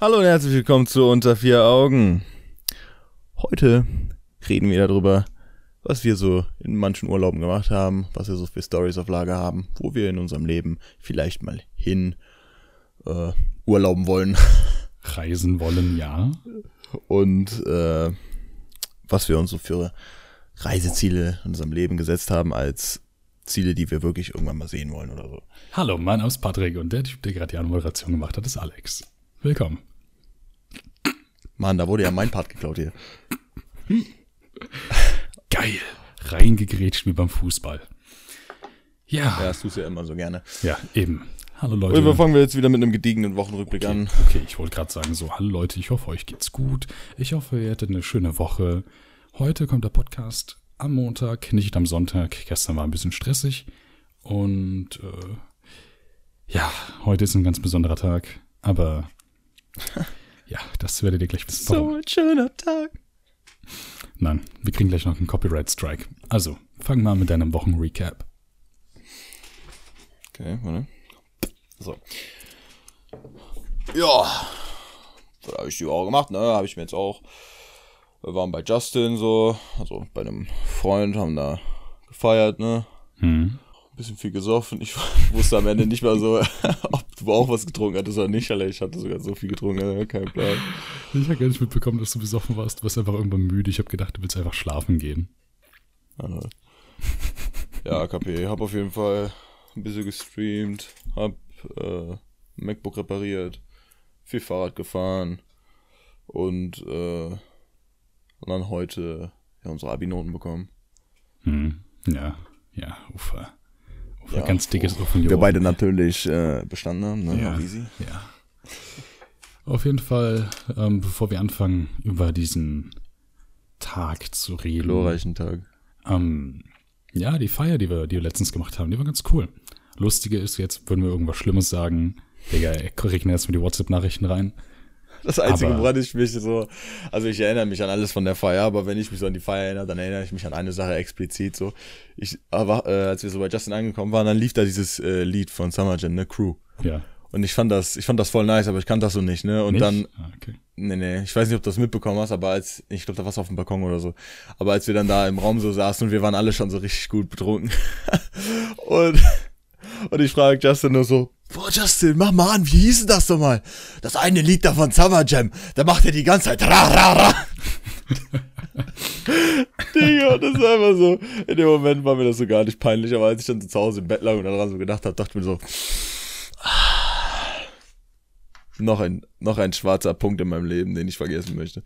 Hallo und herzlich willkommen zu Unter vier Augen. Heute reden wir darüber, was wir so in manchen Urlauben gemacht haben, was wir so für Stories auf Lager haben, wo wir in unserem Leben vielleicht mal hin äh, urlauben wollen Reisen wollen, ja. und äh, was wir uns so für Reiseziele in unserem Leben gesetzt haben als Ziele, die wir wirklich irgendwann mal sehen wollen oder so. Hallo, mein Name ist Patrick und der Typ, der gerade die Anmoderation gemacht hat, ist Alex. Willkommen. Mann, da wurde ja mein Part geklaut hier. Geil. Reingegrätscht wie beim Fußball. Ja, Ja, das tust du ja immer so gerne. ja, eben. Hallo Und Leute. wir fangen wir jetzt wieder mit einem gediegenen Wochenrückblick Okay, an. okay, ich wollte gerade sagen, so, hallo Leute, ich hoffe, euch geht's gut. Ich hoffe, ihr hattet eine schöne Woche. Heute kommt der Podcast am Montag, nicht am Sonntag. Gestern war ein bisschen stressig. Und äh, ja, heute ist ein ganz besonderer Tag. Aber ja, das werdet ihr gleich wissen. warum. ein schöner Tag. Nein, wir kriegen gleich noch einen Copyright-Strike. Also, fang mal mit deinem Wochenrecap. Okay, warte. So. Ja. Was habe ich die Woche gemacht, ne? Habe ich mir jetzt auch. Wir waren bei Justin so, also bei einem Freund, haben da gefeiert, ne? Hm. Ein bisschen viel gesoffen. Ich wusste am Ende nicht mal so, ob du auch was getrunken hattest oder nicht, Alter. Ich hatte sogar so viel getrunken, ne? kein Plan. Ich habe gar nicht mitbekommen, dass du besoffen warst. Du warst einfach irgendwann müde. Ich habe gedacht, du willst einfach schlafen gehen. Ja, KP. Hab auf jeden Fall ein bisschen gestreamt, hab äh, MacBook repariert, viel Fahrrad gefahren und äh, dann heute ja, unsere Abi-Noten bekommen. Hm. Ja, ja, Ufer. Ja, ganz dickes Ufer. Wir beide natürlich äh, bestanden haben, ne? Ja. Easy. Ja. Auf jeden Fall, ähm, bevor wir anfangen, über diesen Tag zu reden. Glorreichen Tag. Ähm, ja, die Feier, die wir, die wir letztens gemacht haben, die war ganz cool. Lustige ist, jetzt würden wir irgendwas Schlimmes sagen. Digga, ey, regnen erstmal die WhatsApp-Nachrichten rein. Das Einzige, Aber- woran ich mich so, also ich erinnere mich an alles von der Feier, aber wenn ich mich so an die Feier erinnere, dann erinnere ich mich an eine Sache explizit so. Ich, aber äh, als wir so bei Justin angekommen waren, dann lief da dieses äh, Lied von Summer Jam, ne, Crew. Ja. Und ich fand das, ich fand das voll nice, aber ich kannte das so nicht, ne? Und Nicht? dann, Ah, okay. nee, nee, ich weiß nicht, ob du das mitbekommen hast, aber als, ich glaube, da warst du auf dem Balkon oder so. Aber als wir dann da im Raum so saßen und wir waren alle schon so richtig gut betrunken. und, und ich frage Justin nur so, boah, Justin, mach mal an, wie hieß denn das nochmal? Das eine Lied da von Summer Jam, da macht er die ganze Zeit ra, ra, ra. Digga, das ist einfach so, in dem Moment war mir das so gar nicht peinlich, aber als ich dann so zu Hause im Bett lag und daran so gedacht habe, dachte ich mir so, noch ein, noch ein schwarzer Punkt in meinem Leben, den ich vergessen möchte.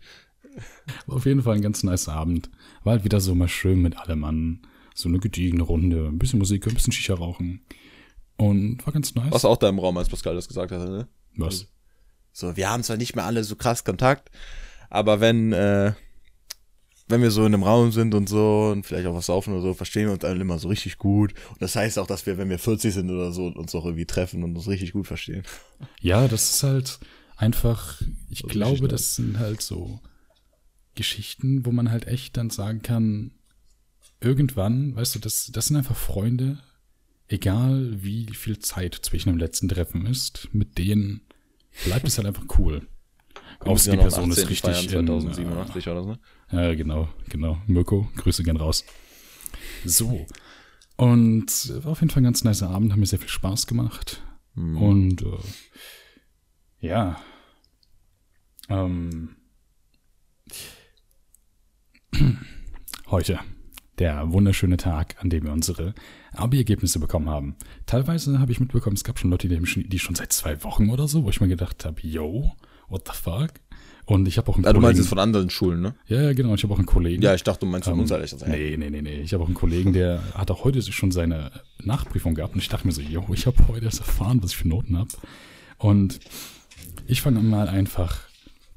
War auf jeden Fall ein ganz nice Abend. War halt wieder so mal schön mit allem an. So eine gediegene Runde, ein bisschen Musik, ein bisschen Shisha rauchen. Und war ganz nice. Warst auch da im Raum, als Pascal das gesagt hatte, ne? Was? So, wir haben zwar nicht mehr alle so krass Kontakt, aber wenn, äh, wenn wir so in einem Raum sind und so und vielleicht auch was saufen oder so, verstehen wir uns alle immer so richtig gut. Und das heißt auch, dass wir, wenn wir 40 sind oder so, uns auch irgendwie treffen und uns richtig gut verstehen. Ja, das ist halt einfach, ich ist glaube, das sind halt so Geschichten, wo man halt echt dann sagen kann, irgendwann, weißt du, das, das sind einfach Freunde, egal wie viel Zeit zwischen dem letzten Treffen ist, mit denen bleibt es halt einfach cool. Außer die Person ist 18. richtig in, 2087 oder so, ne? Ja, genau, genau. Mirko, Grüße gern raus. So. Und äh, war auf jeden Fall ein ganz nicer Abend, hat mir sehr viel Spaß gemacht. Hm. Und äh, ja. Ähm, heute. Der wunderschöne Tag, an dem wir unsere Abi-Ergebnisse bekommen haben. Teilweise habe ich mitbekommen, es gab schon Leute, die, schon, die schon seit zwei Wochen oder so, wo ich mir gedacht habe, yo, what the fuck? Und ich habe auch einen Ah, du meinst Kollegen. es von anderen Schulen, ne? Ja, ja, genau. Ich habe auch einen Kollegen. Ja, ich dachte, du meinst von Ähm, uns ehrlich gesagt. Nee, nee, nee, nee. Ich habe auch einen Kollegen, der hat auch heute schon seine Nachprüfung gehabt und ich dachte mir so, yo, ich habe heute erst erfahren, was ich für Noten habe. Und ich fange mal einfach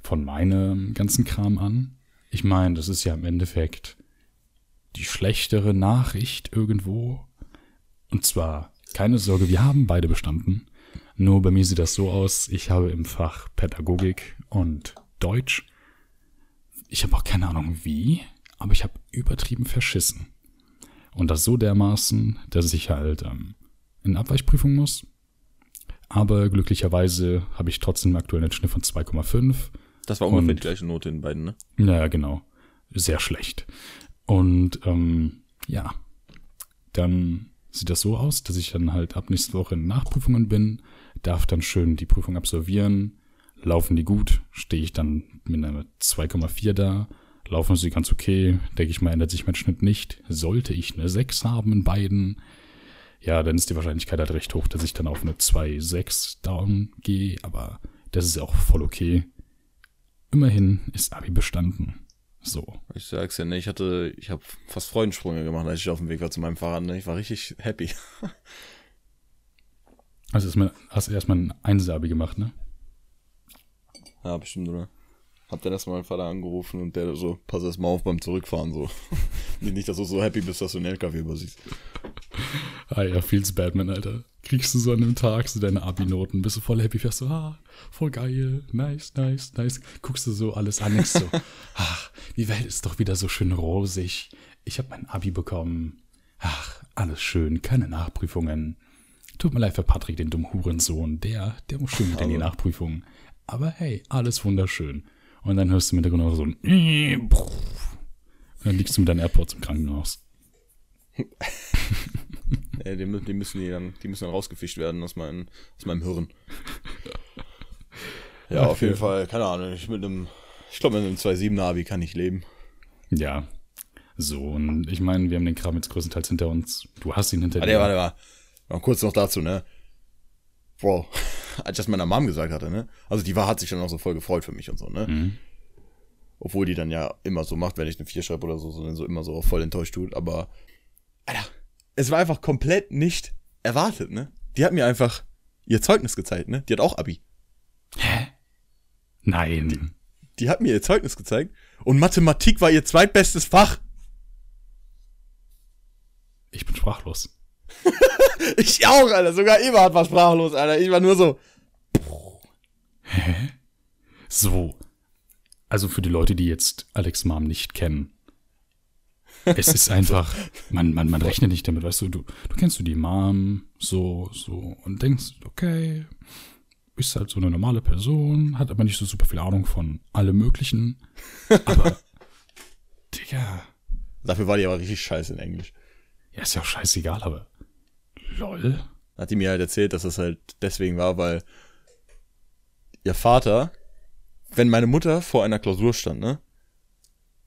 von meinem ganzen Kram an. Ich meine, das ist ja im Endeffekt die schlechtere Nachricht irgendwo. Und zwar, keine Sorge, wir haben beide bestanden. Nur bei mir sieht das so aus, ich habe im Fach Pädagogik und Deutsch ich habe auch keine Ahnung wie, aber ich habe übertrieben verschissen. Und das so dermaßen, dass ich halt ähm, in Abweichprüfung muss. Aber glücklicherweise habe ich trotzdem aktuell einen Schnitt von 2,5. Das war ungefähr Und- die gleiche Note in beiden, ne? Ja, genau. Sehr schlecht. Und ähm, ja, dann sieht das so aus, dass ich dann halt ab nächste Woche in Nachprüfungen bin, darf dann schön die Prüfung absolvieren. Laufen die gut, stehe ich dann mit einer 2,4 da. Laufen sie ganz okay, denke ich mal, ändert sich mein Schnitt nicht. Sollte ich eine 6 haben in beiden, ja, dann ist die Wahrscheinlichkeit halt recht hoch, dass ich dann auf eine 2,6 down gehe, aber das ist auch voll okay. Immerhin ist Abi bestanden. So. Ich sag's ja, ne, ich hatte, ich habe fast Freudensprünge gemacht, als ich auf dem Weg war zu meinem Fahrrad, ne? Ich war richtig happy. Also erstmal, hast du erstmal ein Einser-Abi gemacht, ne? Ja, bestimmt, oder? Hab dann erstmal meinen Vater angerufen und der so, pass erst mal auf beim Zurückfahren, so. Nicht, dass du so happy bist, dass du einen LKW übersiehst. Ah ja, feels Batman, Alter. Kriegst du so an einem Tag so deine Abi-Noten, bist du voll happy, fährst so, ah, voll geil, nice, nice, nice. Guckst du so alles an, denkst so, ach, die Welt ist doch wieder so schön rosig. Ich habe mein Abi bekommen. Ach, alles schön, keine Nachprüfungen. Tut mir leid für Patrick, den dummen Hurensohn. Der, der muss schön mit in die Aber- Nachprüfung. Aber hey, alles wunderschön. Und dann hörst du im Hintergrund auch so ein Und dann liegst du mit deinen AirPods im Krankenhaus. Ja, die, mü- die müssen die dann, die müssen dann rausgefischt werden aus, meinem aus meinem Hirn. Ja, auf jeden Fall, keine Ahnung, ich mit einem, ich glaube, mit einem 2,7er Abi kann ich leben. Ja. So, und ich meine, wir haben den Kram jetzt größtenteils hinter uns. Du hast ihn hinter Warte, dir. warte, warte. Noch kurz noch dazu, ne? Bro, als ich das meiner Mom gesagt hatte, ne? Also die war, hat sich dann auch so voll gefreut für mich und so, ne? Mhm. Obwohl die dann ja immer so macht, wenn ich eine 4 schreibe oder so, sondern so immer so voll enttäuscht tut. Aber, Alter, es war einfach komplett nicht erwartet, ne? Die hat mir einfach ihr Zeugnis gezeigt, ne? Die hat auch Abi. Nein. Die hat mir ihr Zeugnis gezeigt und Mathematik war ihr zweitbestes Fach. Ich bin sprachlos. Ich auch, Alter. Sogar Eberhard war sprachlos, Alter. Ich war nur so, So. Also für die Leute, die jetzt Alex Mom nicht kennen. Es ist einfach, man, man, man rechnet nicht damit, weißt du, du, du kennst du die Mom, so, so, und denkst, okay, ist halt so eine normale Person, hat aber nicht so super viel Ahnung von allem Möglichen. Aber, Digga, dafür war die aber richtig scheiße in Englisch. ja, ist ja auch scheißegal, aber, lol. hat die mir halt erzählt, dass das halt deswegen war, weil ihr Vater, wenn meine Mutter vor einer Klausur stand, ne,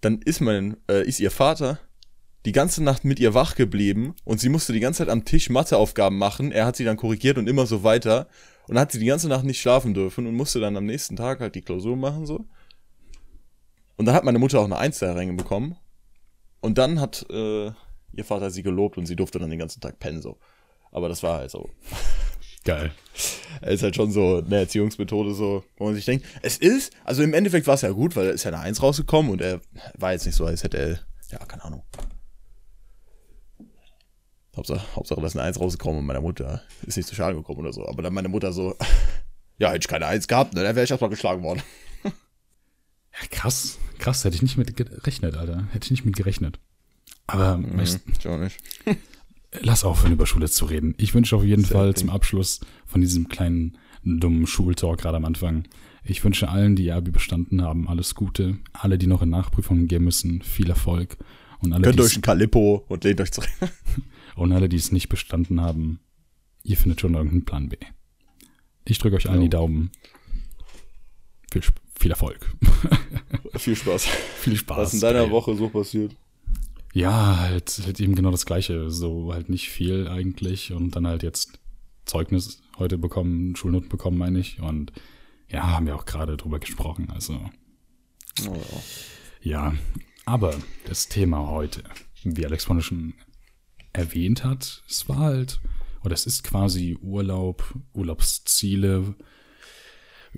dann ist mein, äh, ist ihr Vater die ganze Nacht mit ihr wach geblieben und sie musste die ganze Zeit am Tisch Matheaufgaben machen. Er hat sie dann korrigiert und immer so weiter. Und dann hat sie die ganze Nacht nicht schlafen dürfen und musste dann am nächsten Tag halt die Klausur machen, so. Und dann hat meine Mutter auch eine Eins da reinbekommen. Und dann hat äh, ihr Vater sie gelobt und sie durfte dann den ganzen Tag pennen, so. Aber das war halt so Geil. ist halt schon so eine Erziehungsmethode so, wo man sich denkt, es ist, also im Endeffekt war es ja gut, weil er ist ja eine Eins rausgekommen und er war jetzt nicht so, als hätte er, ja, keine Ahnung. Hauptsache, Hauptsache, da ist eine Eins rausgekommen und meiner Mutter ist nicht zu Schaden gekommen oder so. Aber dann meine Mutter so, ja, hätte ich keine Eins gehabt, ne, dann wäre ich erstmal geschlagen worden. Ja, krass, krass, hätte ich nicht mit gerechnet, Alter. Hätte ich nicht mit gerechnet. Aber Mhm, schon nicht. lass aufhören, über Schule zu reden. Ich wünsche auf jeden Sehr Fall zum Abschluss von diesem kleinen dummen Schultalk gerade am Anfang. Ich wünsche allen, die ihr Abi bestanden haben, alles Gute. Alle, die noch in Nachprüfungen gehen müssen, viel Erfolg. Und alle, Gönnt die euch es- ein Kalippo und lehnt euch zurück. und alle, die es nicht bestanden haben, ihr findet schon irgendeinen Plan B. Ich drücke euch allen Ja. die Daumen. Viel, viel Erfolg. Viel Spaß. viel Spaß. Was in deiner Geil. Woche so passiert? Ja, halt, halt eben genau das Gleiche. So halt nicht viel eigentlich und dann halt jetzt Zeugnis heute bekommen, Schulnoten bekommen, meine ich. Und ja, haben wir auch gerade drüber gesprochen. Also Oh, ja, aber das Thema heute, wie Alex vorhin schon erwähnt hat, es war halt, oder es ist quasi Urlaub, Urlaubsziele,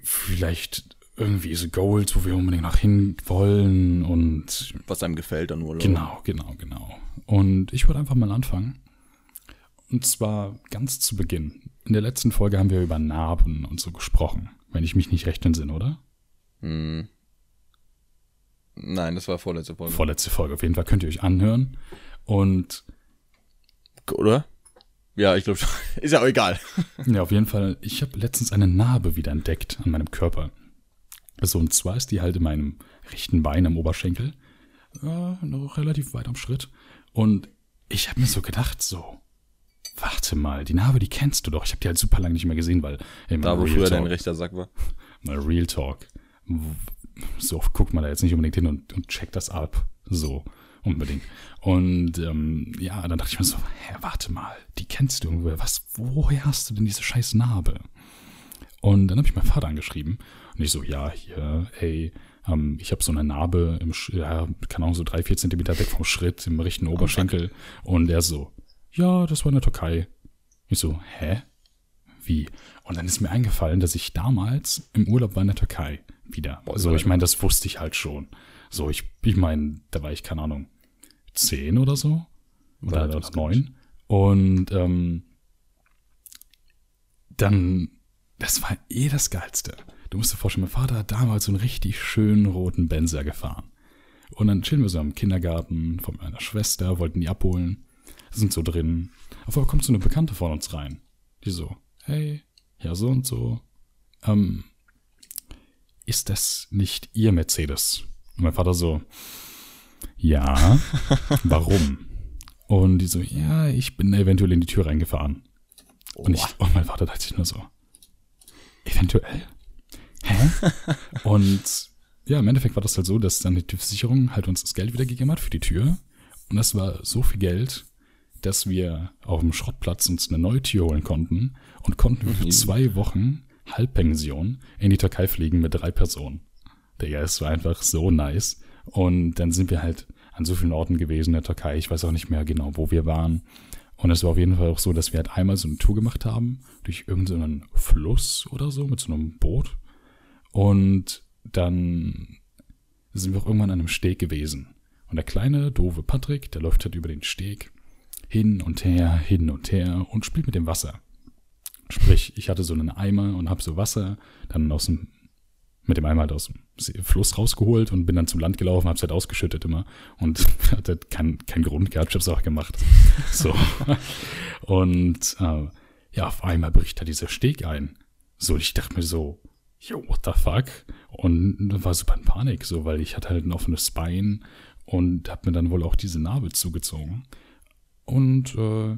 vielleicht irgendwie so Goals, wo wir unbedingt noch hin wollen und was einem gefällt an Urlaub. Genau, genau, genau. Und ich würde einfach mal anfangen. Und zwar ganz zu Beginn. In der letzten Folge haben wir über Narben und so gesprochen, wenn ich mich nicht recht entsinne, oder? Hm. Nein, das war vorletzte Folge. Vorletzte Folge. Auf jeden Fall könnt ihr euch anhören. Und Oder? Ja, ich glaube schon. Ist ja auch egal. Ja, auf jeden Fall. Ich habe letztens eine Narbe wieder entdeckt an meinem Körper. Also, und zwar ist die halt in meinem rechten Bein am Oberschenkel. Äh, noch relativ weit am Schritt. Und ich habe mir so gedacht, so, warte mal, die Narbe, die kennst du doch. Ich habe die halt super lange nicht mehr gesehen, weil. Ey, da, wo Real früher Talk, dein rechter Sack war. Mal Real Talk. So oft guckt man da jetzt nicht unbedingt hin und, und checkt das ab. So, unbedingt. Und ähm, ja, dann dachte ich mir so, hä, warte mal, die kennst du irgendwo. Was, woher hast du denn diese scheiß Narbe? Und dann habe ich meinen Vater angeschrieben und ich so, ja, hier, ey, ähm, ich habe so eine Narbe im, ja, kann auch so drei, vier Zentimeter weg vom Schritt im rechten Oberschenkel. Und er so, ja, das war in der Türkei. Ich so, hä? Wie? Und dann ist mir eingefallen, dass ich damals im Urlaub war in der Türkei wieder. Boah, so, ich meine, das wusste ich halt schon. So, ich, ich meine, da war ich, keine Ahnung, zehn oder so. Oder, oder neun. Und ähm, dann, das war eh das Geilste. Du musst dir vorstellen, mein Vater hat damals so einen richtig schönen roten Benzer gefahren. Und dann chillen wir so am Kindergarten von meiner Schwester, wollten die abholen, sind so drin. Auf einmal kommt so eine Bekannte von uns rein. Die so, hey, ja so und so. Ähm, ist das nicht Ihr Mercedes? Und mein Vater so, ja, warum? Und die so, ja, ich bin eventuell in die Tür reingefahren. Und, ich, und mein Vater dachte sich nur so, eventuell? Hä? und ja, im Endeffekt war das halt so, dass dann die Versicherung halt uns das Geld wiedergegeben hat für die Tür. Und das war so viel Geld, dass wir auf dem Schrottplatz uns eine neue Tür holen konnten und konnten für mhm. zwei Wochen Halbpension in die Türkei fliegen mit drei Personen. Digga, es war einfach so nice. Und dann sind wir halt an so vielen Orten gewesen in der Türkei. Ich weiß auch nicht mehr genau, wo wir waren. Und es war auf jeden Fall auch so, dass wir halt einmal so eine Tour gemacht haben durch irgendeinen Fluss oder so mit so einem Boot. Und dann sind wir auch irgendwann an einem Steg gewesen. Und der kleine, doofe Patrick, der läuft halt über den Steg hin und her, hin und her und spielt mit dem Wasser. Sprich, ich hatte so einen Eimer und habe so Wasser dann aus dem, mit dem Eimer halt aus dem Fluss rausgeholt und bin dann zum Land gelaufen, hab's halt ausgeschüttet immer und hatte keinen kein Grund gehabt, ich hab's auch gemacht. So. und äh, ja, auf einmal bricht da dieser Steg ein. So, ich dachte mir so, yo, what the fuck? Und war super in Panik, so, weil ich hatte halt ein offenes Bein und hab mir dann wohl auch diese Narbe zugezogen. Und äh,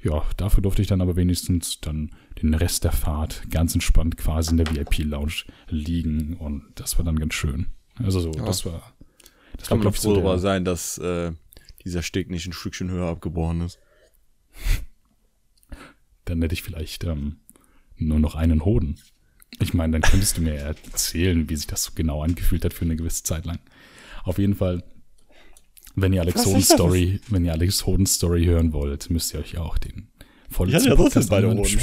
ja, dafür durfte ich dann aber wenigstens dann den Rest der Fahrt ganz entspannt quasi in der VIP-Lounge liegen und das war dann ganz schön. Also so, ja. das war. Das Kann war, man froh darüber sein, dass äh, dieser Steg nicht ein Stückchen höher abgebrochen ist. dann hätte ich vielleicht ähm, nur noch einen Hoden. Ich meine, dann könntest du mir erzählen, wie sich das so genau angefühlt hat für eine gewisse Zeit lang. Auf jeden Fall, wenn ihr Alex Hoden Story, wenn ihr Alex Hoden Story hören wollt, müsst ihr euch auch den vorletzten ja, Podcast beide Hoden.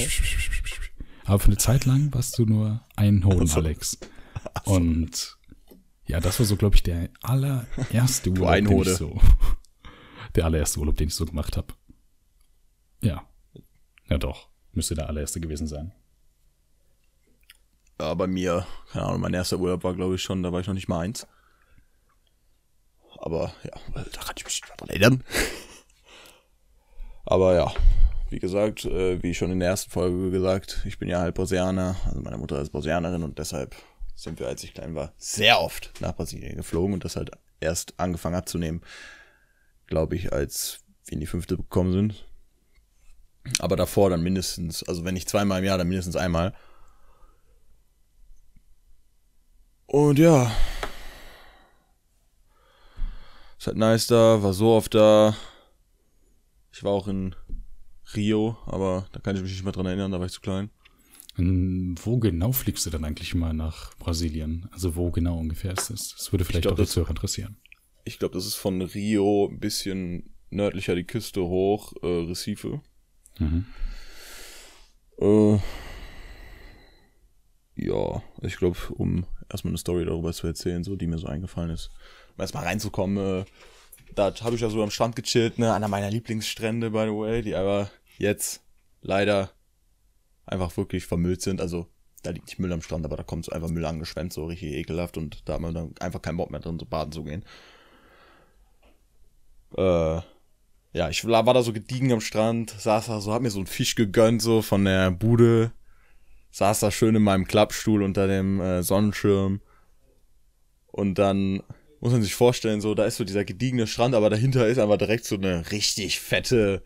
Aber für eine Zeit lang warst du nur ein Hoden, also. Alex. Und ja, das war so, glaube ich, der allererste Urlaub, den ich so, der allererste Urlaub, den ich so gemacht habe. Ja. Ja, doch. Müsste der allererste gewesen sein. Ja, bei mir, keine Ahnung, mein erster Urlaub war, glaube ich, schon, da war ich noch nicht mal eins. Aber ja, da kann ich mich nicht dran erinnern. Aber ja, wie gesagt, äh, wie schon in der ersten Folge gesagt, ich bin ja halb Brasilianer, also meine Mutter ist Brasilianerin und deshalb sind wir, als ich klein war, sehr oft nach Brasilien geflogen und das halt erst angefangen abzunehmen, glaube ich, als wir in die fünfte gekommen sind. Aber davor dann mindestens, also wenn nicht zweimal im Jahr, dann mindestens einmal. Und ja. Ist halt nice da, war so oft da. Ich war auch in Rio, aber da kann ich mich nicht mehr dran erinnern, da war ich zu klein. Wo genau fliegst du dann eigentlich mal nach Brasilien? Also wo genau ungefähr ist das? Das würde vielleicht glaub, auch dazu interessieren. Ich glaube, das ist von Rio ein bisschen nördlicher die Küste hoch, äh, Recife. Mhm. Äh, ja, ich glaube, um erstmal eine Story darüber zu erzählen, so die mir so eingefallen ist. Um erstmal reinzukommen, äh, da habe ich ja so am Strand gechillt, ne, einer meiner Lieblingsstrände, by the way, die aber jetzt leider einfach wirklich vermüllt sind. Also da liegt nicht Müll am Strand, aber da kommt so einfach Müll angeschwemmt, so richtig ekelhaft und da hat man dann einfach keinen Bock mehr drin, so baden zu gehen. Äh, ja, ich war da so gediegen am Strand, saß da so, hab mir so einen Fisch gegönnt, so von der Bude, saß da schön in meinem Klappstuhl unter dem äh, Sonnenschirm. Und dann muss man sich vorstellen, so, da ist so dieser gediegene Strand, aber dahinter ist aber direkt so eine richtig fette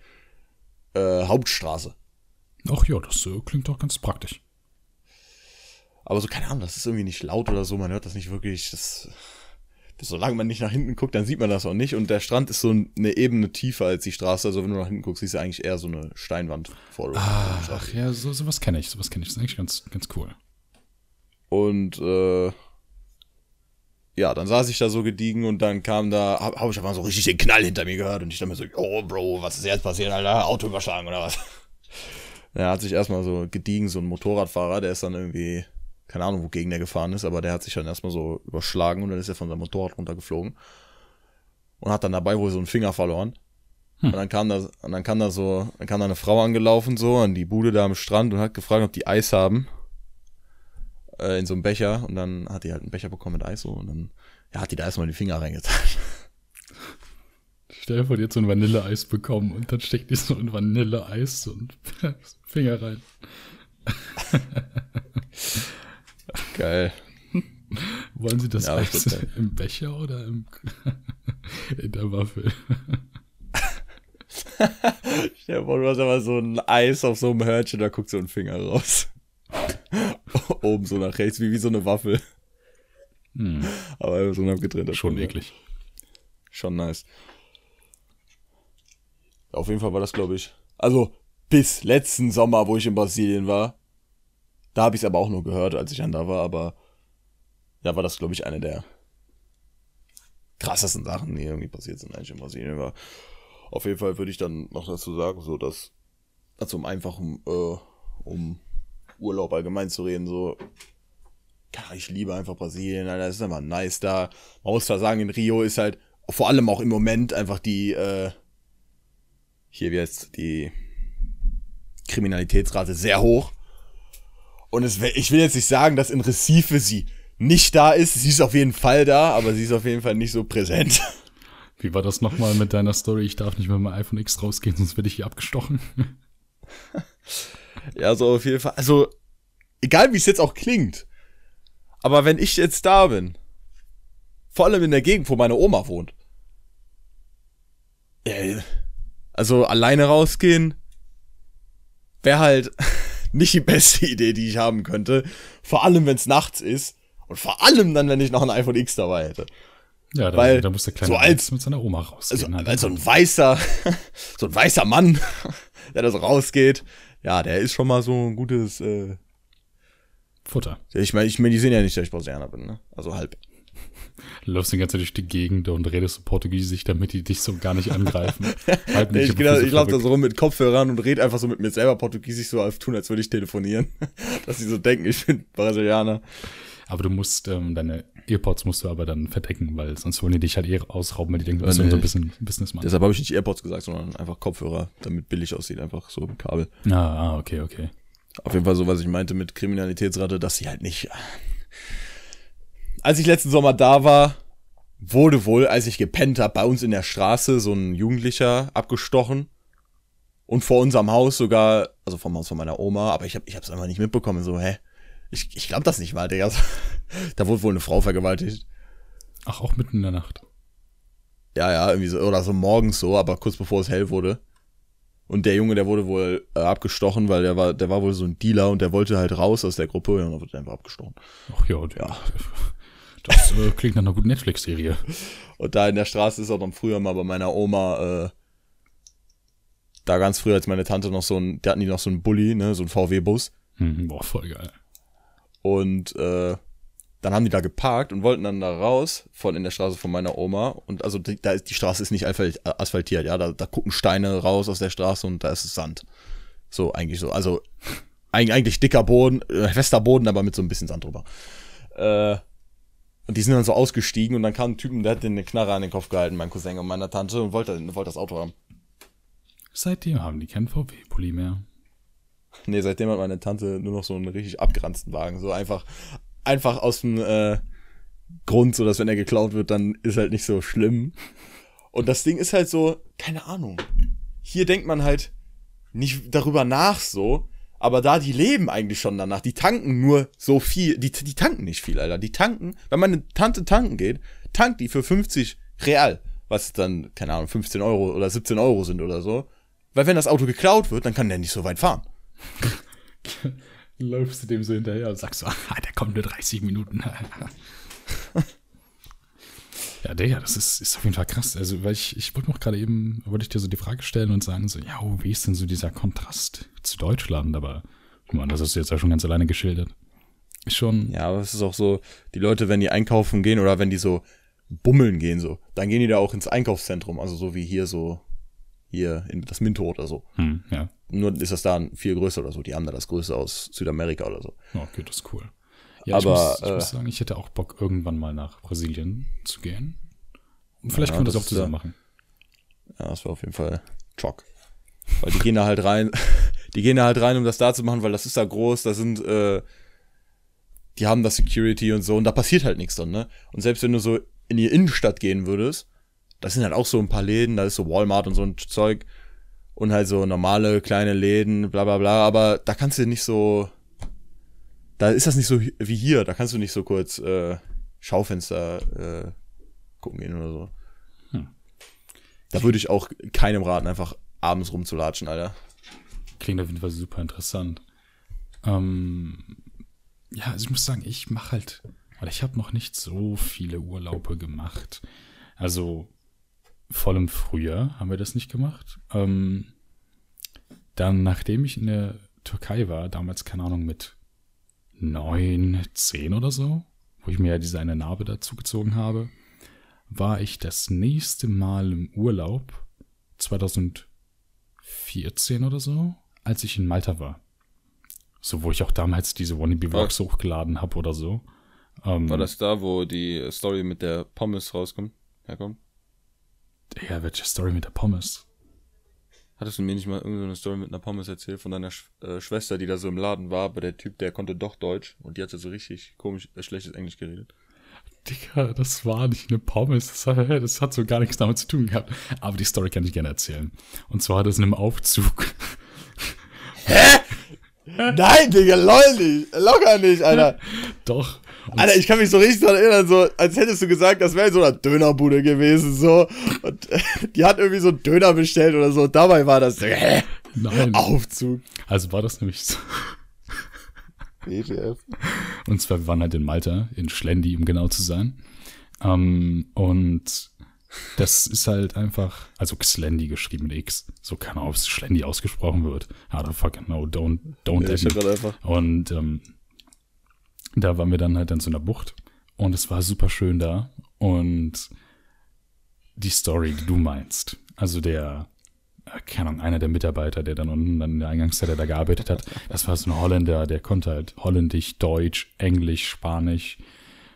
äh, Hauptstraße. Ach ja, das äh, klingt doch ganz praktisch. Aber so, keine Ahnung, das ist irgendwie nicht laut oder so, man hört das nicht wirklich. Das, das, solange man nicht nach hinten guckt, dann sieht man das auch nicht. Und der Strand ist so eine Ebene tiefer als die Straße. Also wenn du nach hinten guckst, siehst du eigentlich eher so eine Steinwand vor dir. Ah, ach ja, so, sowas kenne ich, sowas kenne ich. Das ist eigentlich ganz, ganz cool. Und äh, ja, dann saß ich da so gediegen und dann kam da, hab, hab ich einfach so richtig den Knall hinter mir gehört und ich dachte mir so, oh Bro, was ist jetzt passiert, Alter? Auto überschlagen oder was? Ja, hat sich erstmal so gediegen, so ein Motorradfahrer, der ist dann irgendwie, keine Ahnung, wogegen der gefahren ist, aber der hat sich dann erstmal so überschlagen und dann ist er von seinem Motorrad runtergeflogen und hat dann dabei wohl so einen Finger verloren. Hm. Und dann kam da, und dann kam da so, dann kam da eine Frau angelaufen so an die Bude da am Strand und hat gefragt, ob die Eis haben äh, in so einem Becher und dann hat die halt einen Becher bekommen mit Eis so und dann ja, hat die da erstmal die Finger reingetan. Stell dir vor, die hat so ein Vanilleeis bekommen und dann steckt die so ein Vanilleeis und Finger rein. Geil. Wollen Sie das ja, Eis im Becher oder im, in der Waffel? Stell dir vor, du hast aber so ein Eis auf so einem Hörnchen, da guckt so ein Finger raus. Oben so nach rechts, wie, wie so eine Waffel. Hm. Aber so ein abgetrennter Schon eklig. Schon nice. Auf jeden Fall war das, glaube ich. Also, bis letzten Sommer, wo ich in Brasilien war. Da habe ich es aber auch nur gehört, als ich dann da war, aber da war das, glaube ich, eine der krassesten Sachen, die irgendwie passiert sind, als ich in Brasilien war. Auf jeden Fall würde ich dann noch dazu sagen, so dass, also um einfach um, äh, um Urlaub allgemein zu reden, so, ja, ich liebe einfach Brasilien, Alter, das ist einfach nice da. Man muss da sagen, in Rio ist halt, vor allem auch im Moment einfach die, äh, hier jetzt die Kriminalitätsrate sehr hoch. Und es, ich will jetzt nicht sagen, dass in Recife sie nicht da ist. Sie ist auf jeden Fall da, aber sie ist auf jeden Fall nicht so präsent. Wie war das nochmal mit deiner Story? Ich darf nicht mit meinem iPhone X rausgehen, sonst werde ich hier abgestochen. ja, so auf jeden Fall. Also, egal wie es jetzt auch klingt. Aber wenn ich jetzt da bin, vor allem in der Gegend, wo meine Oma wohnt, äh, also alleine rausgehen wäre halt nicht die beste Idee, die ich haben könnte. Vor allem, wenn es nachts ist. Und vor allem dann, wenn ich noch ein iPhone X dabei hätte. Ja, da, Weil, da muss der kleine so als, mit seiner Oma rausgehen. Also, halt. als so ein weißer, so ein weißer Mann, der da so rausgeht, ja, der ist schon mal so ein gutes äh, Futter. Ich meine, ich mein, die sehen ja nicht, dass ich Brasilianer bin, ne? Also halb. Du läufst die ganze Zeit durch die Gegend und redest so Portugiesisch, damit die dich so gar nicht angreifen. halt nicht, ich genau, ich laufe da so rum mit Kopfhörern und rede einfach so mit mir selber Portugiesisch, so als tun, als würde ich telefonieren. Dass sie so denken, ich bin Brasilianer. Aber du musst, ähm, deine Earpods musst du aber dann verdecken, weil sonst wollen die dich halt eher ausrauben, weil die denken, du bist nee. so ein bisschen Businessman. Deshalb habe ich nicht Earpods gesagt, sondern einfach Kopfhörer, damit billig aussieht, einfach so ein Kabel. Ah, ah, okay, okay. Auf jeden Fall so, was ich meinte mit Kriminalitätsrate, dass sie halt nicht als ich letzten Sommer da war, wurde wohl, als ich gepennt habe, bei uns in der Straße so ein Jugendlicher abgestochen. Und vor unserem Haus sogar, also vom Haus von meiner Oma, aber ich habe ich hab's einfach nicht mitbekommen. So, hä? Ich, ich glaube das nicht mal, Digga. da wurde wohl eine Frau vergewaltigt. Ach, auch mitten in der Nacht. Ja, ja, irgendwie so, oder so morgens so, aber kurz bevor es hell wurde. Und der Junge, der wurde wohl äh, abgestochen, weil der war, der war wohl so ein Dealer und der wollte halt raus aus der Gruppe und dann wurde er einfach abgestochen. Ach ja, ja. Das äh, klingt nach einer guten Netflix-Serie. Und da in der Straße ist auch dann früher mal bei meiner Oma, äh, da ganz früher, als meine Tante noch so ein, der hatten die noch so einen Bulli, ne, so ein VW-Bus. Hm, boah, voll geil. Und äh, dann haben die da geparkt und wollten dann da raus von in der Straße von meiner Oma. Und also die, da ist die Straße ist nicht asphaltiert, ja. Da, da gucken Steine raus aus der Straße und da ist es Sand. So, eigentlich so. Also eigentlich dicker Boden, äh, fester Boden, aber mit so ein bisschen Sand drüber. Äh, und die sind dann so ausgestiegen und dann kam ein Typen, der hat den eine Knarre an den Kopf gehalten, mein Cousin und meine Tante, und wollte, wollte das Auto haben. Seitdem haben die keinen VW-Pulli mehr. Nee, seitdem hat meine Tante nur noch so einen richtig abgeranzten Wagen. So einfach, einfach aus dem äh, Grund, so dass wenn er geklaut wird, dann ist halt nicht so schlimm. Und das Ding ist halt so, keine Ahnung. hier denkt man halt nicht darüber nach so, aber da, die leben eigentlich schon danach. Die tanken nur so viel. Die, die tanken nicht viel, Alter. Die tanken, wenn meine Tante tanken geht, tankt die für 50 Real. Was dann, keine Ahnung, 15 Euro oder 17 Euro sind oder so. Weil wenn das Auto geklaut wird, dann kann der nicht so weit fahren. Läufst du dem so hinterher und sagst so, ah, der kommt nur 30 Minuten. ja, Digga, das ist, ist auf jeden Fall krass. Also, weil ich, ich wollte noch gerade eben, wollte ich dir so die Frage stellen und sagen so, ja, wie ist denn so dieser Kontrast zu Deutschland? Aber, man, das ist jetzt ja schon ganz alleine geschildert. Ist schon. Ja, aber es ist auch so, die Leute, wenn die einkaufen gehen oder wenn die so bummeln gehen so, dann gehen die da auch ins Einkaufszentrum, also so wie hier so hier in das Minto oder so. Hm, ja. Nur ist das da viel größer oder so. Die haben da das Größte aus Südamerika oder so. Okay, das ist cool. Ja, Aber, ich, muss, ich äh, muss sagen, ich hätte auch Bock, irgendwann mal nach Brasilien zu gehen. Und vielleicht Ja, können wir das das auch zusammen machen. Ja, das war auf jeden Fall Chock. Weil die gehen da halt rein, die gehen da halt rein, um das da zu machen, weil das ist da groß, da sind, äh, die haben da Security und so und da passiert halt nichts dann, ne? Und selbst wenn du so in die Innenstadt gehen würdest, das sind halt auch so ein paar Läden, da ist so Walmart und so ein Zeug und halt so normale kleine Läden, bla bla bla, aber da kannst du nicht so, da ist das nicht so wie hier, da kannst du nicht so kurz äh, Schaufenster äh, gucken gehen oder so. Hm. Da würde ich auch keinem raten, einfach abends rumzulatschen, Alter. Klingt auf jeden Fall super interessant. Ähm, ja, also ich muss sagen, ich mache halt, weil ich habe noch nicht so viele Urlaube gemacht. Also vor allem früher haben wir das nicht gemacht. Ähm, dann, nachdem ich in der Türkei war, damals, keine Ahnung, mit neun, zehn oder so, wo ich mir ja diese eine Narbe dazu gezogen habe, war ich das nächste Mal im Urlaub 2014 oder so, als ich in Malta war. So, wo ich auch damals diese Wannabe-Vlogs hochgeladen habe oder so. Ähm, War das da, wo die Story mit der Pommes rauskommt? Herkommt? Ja, welche Story mit der Pommes? Hattest du mir nicht mal irgendeine Story mit einer Pommes erzählt von deiner Sch äh, Schwester, die da so im Laden war, aber der Typ, der konnte doch Deutsch und die hatte so richtig komisch, äh, schlechtes Englisch geredet. Digga, das war nicht eine Pommes. Das hat, das hat so gar nichts damit zu tun gehabt. Aber die Story kann ich gerne erzählen. Und zwar hat es in einem Aufzug. Nein, Digga, lol nicht. Locker nicht, Alter. Doch. Und Alter, ich kann mich so richtig daran erinnern, so, als hättest du gesagt, das wäre in so einer Dönerbude gewesen, so. Und äh, die hat irgendwie so einen Döner bestellt oder so. Dabei war das, hä? nein. Aufzug. Also war das nämlich so. WTF. Und zwar, wir waren halt in Malta, in Schlendi, um genau zu sein. Ähm, und das ist halt einfach, also Xlendi geschrieben mit X. So keine Ahnung, ob es Schlendi ausgesprochen wird. I don't fucking know, don't, don't Ja, ich einfach. Und ähm, da waren wir dann halt in so einer Bucht und es war super schön da. Und die Story, die du meinst, also der, äh, keine Ahnung, einer der Mitarbeiter, der dann unten an der Eingangsseite da gearbeitet hat, das war so ein Holländer, der konnte halt Holländisch, Deutsch, Englisch, Spanisch,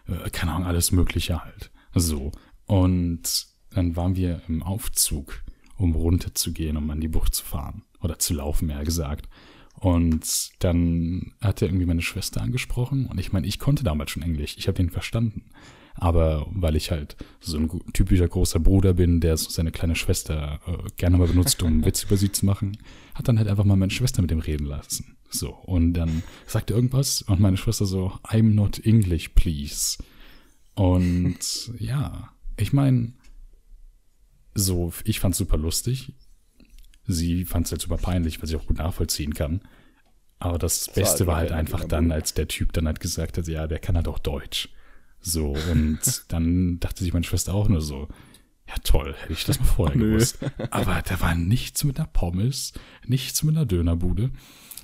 äh, keine Ahnung, alles Mögliche halt. So. Und dann waren wir im Aufzug, um runterzugehen, um an die Bucht zu fahren. Oder zu laufen, mehr gesagt. Und dann hat er irgendwie meine Schwester angesprochen. Und ich meine, ich konnte damals schon Englisch. Ich habe den verstanden. Aber weil ich halt so ein typischer großer Bruder bin, der so seine kleine Schwester äh, gerne mal benutzt, um Witz über sie zu machen, hat dann halt einfach mal meine Schwester mit ihm reden lassen. So, und dann sagt er irgendwas und meine Schwester so, I'm not English, please. Und ja, ich meine, so, ich fand's super lustig. Sie fand's halt super peinlich, was ich auch gut nachvollziehen kann. Aber das Beste war halt ein einfach dann, als der Typ dann halt gesagt hat, ja, der kann halt auch Deutsch. So, und dann dachte sich meine Schwester auch nur so, ja toll, hätte ich das mal vorher gewusst. Aber da war nichts mit einer Pommes, nichts mit einer Dönerbude.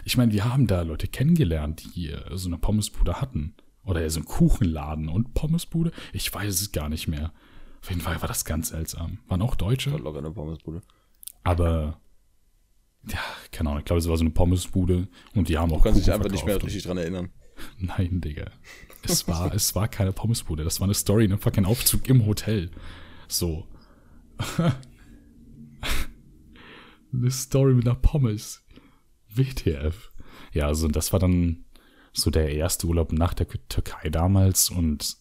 Ich meine, wir haben da Leute kennengelernt, die äh, so eine Pommesbude hatten. Oder so einen Kuchenladen und Pommesbude. Ich weiß es gar nicht mehr. Auf jeden Fall war das ganz seltsam. Waren auch Deutsche, Locker eine Pommesbude. aber ja, keine Ahnung, ich glaube, es war so eine Pommesbude und die haben auch Du kannst dich Kuchen einfach nicht mehr richtig dran erinnern. Nein, Digga. Es war, es war keine Pommesbude. Das war eine Story in einem fucking Aufzug im Hotel. So. eine Story mit einer Pommes. WTF. Ja, also das war dann so der erste Urlaub nach der Türkei damals und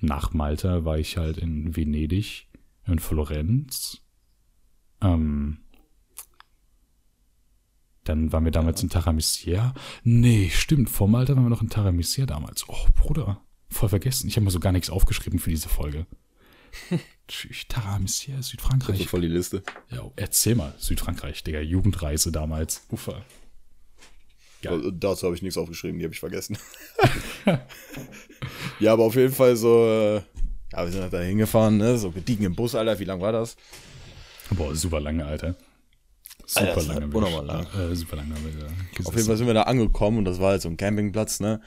nach Malta war ich halt in Venedig, in Florenz. Ähm, Dann waren wir damals in Taramissier. Nee, stimmt. Vor Malta waren wir noch in Taramissier damals. Oh, Bruder. Voll vergessen. Ich habe mir so gar nichts aufgeschrieben für diese Folge. Tschüss, Taramissier, Südfrankreich. voll die Liste. Ja, erzähl mal, Südfrankreich, Digga, Jugendreise damals. Ufer. Ja. Also, dazu habe ich nichts aufgeschrieben, die habe ich vergessen. ja, aber auf jeden Fall so, äh, ja, wir sind halt da hingefahren, ne? so gediegen im Bus, Alter. Wie lang war das? Boah, super lange, Alter. Super Alter, lange. Wunderbar lang. Äh, super lange. haben wir da Auf jeden Fall sind wir da angekommen und das war halt so ein Campingplatz, ne?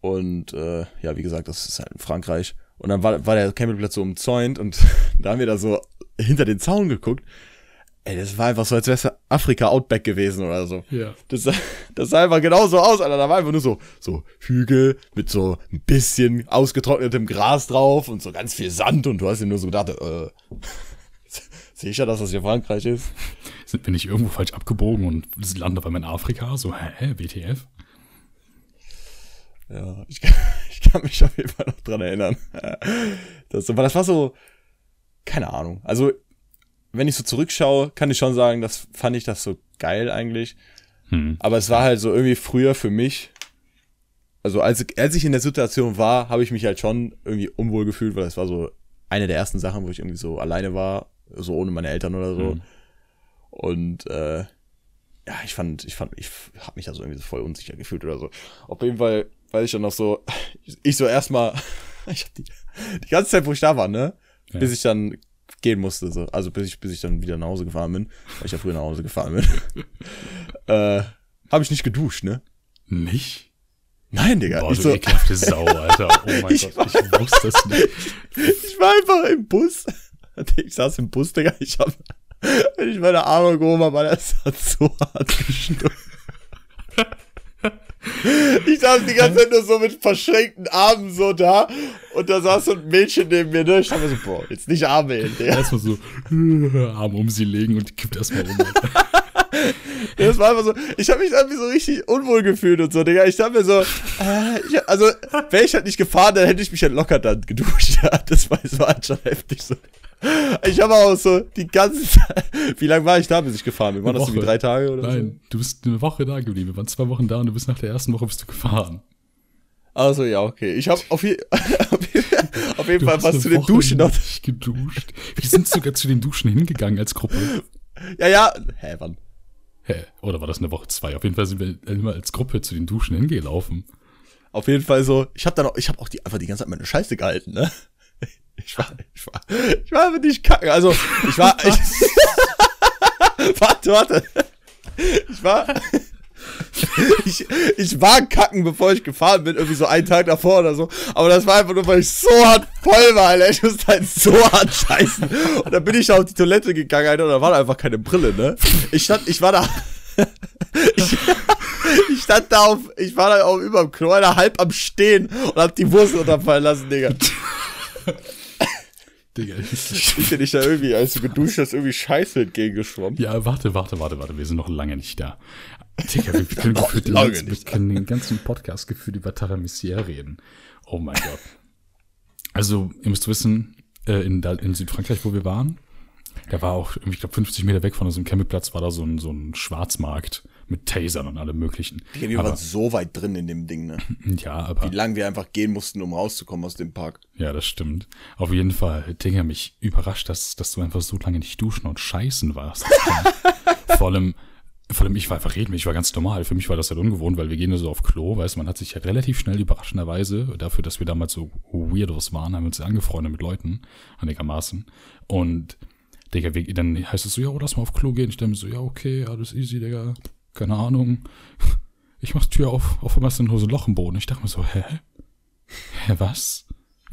Und äh, ja, wie gesagt, das ist halt in Frankreich. Und dann war, war der Campingplatz so umzäunt und da haben wir da so hinter den Zaun geguckt. Ey, das war einfach so, als wäre es Afrika Outback gewesen oder so. Ja. Das, sah- das sah einfach genauso aus, Alter. Da war einfach nur so, so Hügel mit so ein bisschen ausgetrocknetem Gras drauf und so ganz viel Sand und du hast dir nur so gedacht, äh, sicher, dass das hier Frankreich ist? Sind wir nicht irgendwo falsch abgebogen und landen auf einmal in Afrika? So, hä, WTF? Ja, ich kann, ich kann mich auf jeden Fall noch dran erinnern. Das, aber das war so, keine Ahnung. Also, wenn ich so zurückschaue, kann ich schon sagen, das fand ich das so geil eigentlich. Hm. Aber es war halt so irgendwie früher für mich. Also als, als ich in der Situation war, habe ich mich halt schon irgendwie unwohl gefühlt, weil das war so eine der ersten Sachen, wo ich irgendwie so alleine war, so ohne meine Eltern oder so. Mhm. Und äh, ja, ich fand, ich fand, ich habe mich da so irgendwie so voll unsicher gefühlt oder so. Auf jeden Fall weiß ich dann noch so, ich, so erstmal, ich hab die, die ganze Zeit, wo ich da war, ne, Ja. bis ich dann gehen musste, so, also bis ich, bis ich dann wieder nach Hause gefahren bin, weil ich ja früher nach Hause gefahren bin, äh, habe ich nicht geduscht, ne? Nicht? Nein, Digga. Boah, ich, du so, ekelhafte Sau, Alter. Oh mein Ich Gott, ich wusste das nicht. ich war einfach im Bus. Ich saß im Bus, Digga. Ich hab, wenn ich meine Arme gehoben habe, das hat so hart gestunken. Ich saß die ganze Zeit nur so mit verschränkten Armen so da und da saß so ein Mädchen neben mir, ne? Ich dachte mir so, boah, jetzt nicht Arme hin, Digga. Erstmal so Arm um sie legen und kippt erstmal um. Das war einfach so, ich habe mich irgendwie so richtig unwohl gefühlt und so, Digga. Ich dachte mir so, äh, ich, also, wäre ich halt nicht gefahren, dann hätte ich mich halt locker dann geduscht, ja. Das war, das war halt schon heftig so. Ich habe auch so die ganze Zeit, wie lange war ich da, bis ich gefahren bin? Waren das so wie Woche. drei Tage oder Nein, du bist eine Woche da geblieben. Wir waren zwei Wochen da und du bist nach der ersten Woche bist du gefahren. so? Also, ja, okay. Ich habe auf, je, auf jeden, Du Fall was zu den Woche Duschen noch. nicht geduscht. Wir sind sogar zu den Duschen hingegangen als Gruppe. Ja, ja. Hä, wann? Hä? Oder war das eine Woche zwei? Auf jeden Fall sind wir immer als Gruppe zu den Duschen hingelaufen. Auf jeden Fall so, ich habe dann auch, ich habe auch die, einfach die ganze Zeit meine Scheiße gehalten, ne? Ich war, ich war, ich war einfach nicht kacken. Also, ich war, ich, warte, warte. Ich war, ich, ich war kacken, bevor ich gefahren bin, irgendwie so einen Tag davor oder so. Aber das war einfach nur, weil ich so hart voll war, Alter. Ich musste halt so hart scheißen. Und dann bin ich auf die Toilette gegangen, Alter, und da war da einfach keine Brille, ne? Ich stand, ich war da, ich, ich stand da auf, ich war da auch über dem Klo, Alter, halb am Stehen und hab die Wurst runterfallen lassen, Digga. Digga, ich, Ich bin nicht da irgendwie, als du geduscht hast, irgendwie Scheiße entgegengeschwommen. Ja, warte, warte, warte, warte. Wir sind noch lange nicht da. Digga, wir, können, gefühlt den lange ganzen, wir können den ganzen Podcast gefühlt über Taramissier reden. Oh mein Gott. Also, ihr müsst wissen, äh, in, in Südfrankreich, wo wir waren, da war auch, ich glaube, 50 Meter weg von unserem Campingplatz war da so ein, so ein Schwarzmarkt mit Tasern und allem möglichen. Digga, wir aber, waren so weit drin in dem Ding, ne? ja, aber Wie lang wir einfach gehen mussten, um rauszukommen aus dem Park. Ja, das stimmt. Auf jeden Fall, Digga, mich überrascht, dass, dass du einfach so lange nicht duschen und scheißen warst. vor allem, vor allem, ich war einfach reden, ich war ganz normal. Für mich war das halt ungewohnt, weil wir gehen ja so auf Klo, weißt du, man hat sich halt relativ schnell überraschenderweise, dafür, dass wir damals so Weirdos waren, haben wir uns angefreundet mit Leuten, einigermaßen. Und, Digga, dann heißt es so, ja, oh, lass mal auf Klo gehen. Ich denke mir so, ja, okay, alles easy, Digga. Keine Ahnung. Ich mach die Tür auf, auf einmal ist nur so ein Loch im Boden. Ich dachte mir so, hä? Hä, was?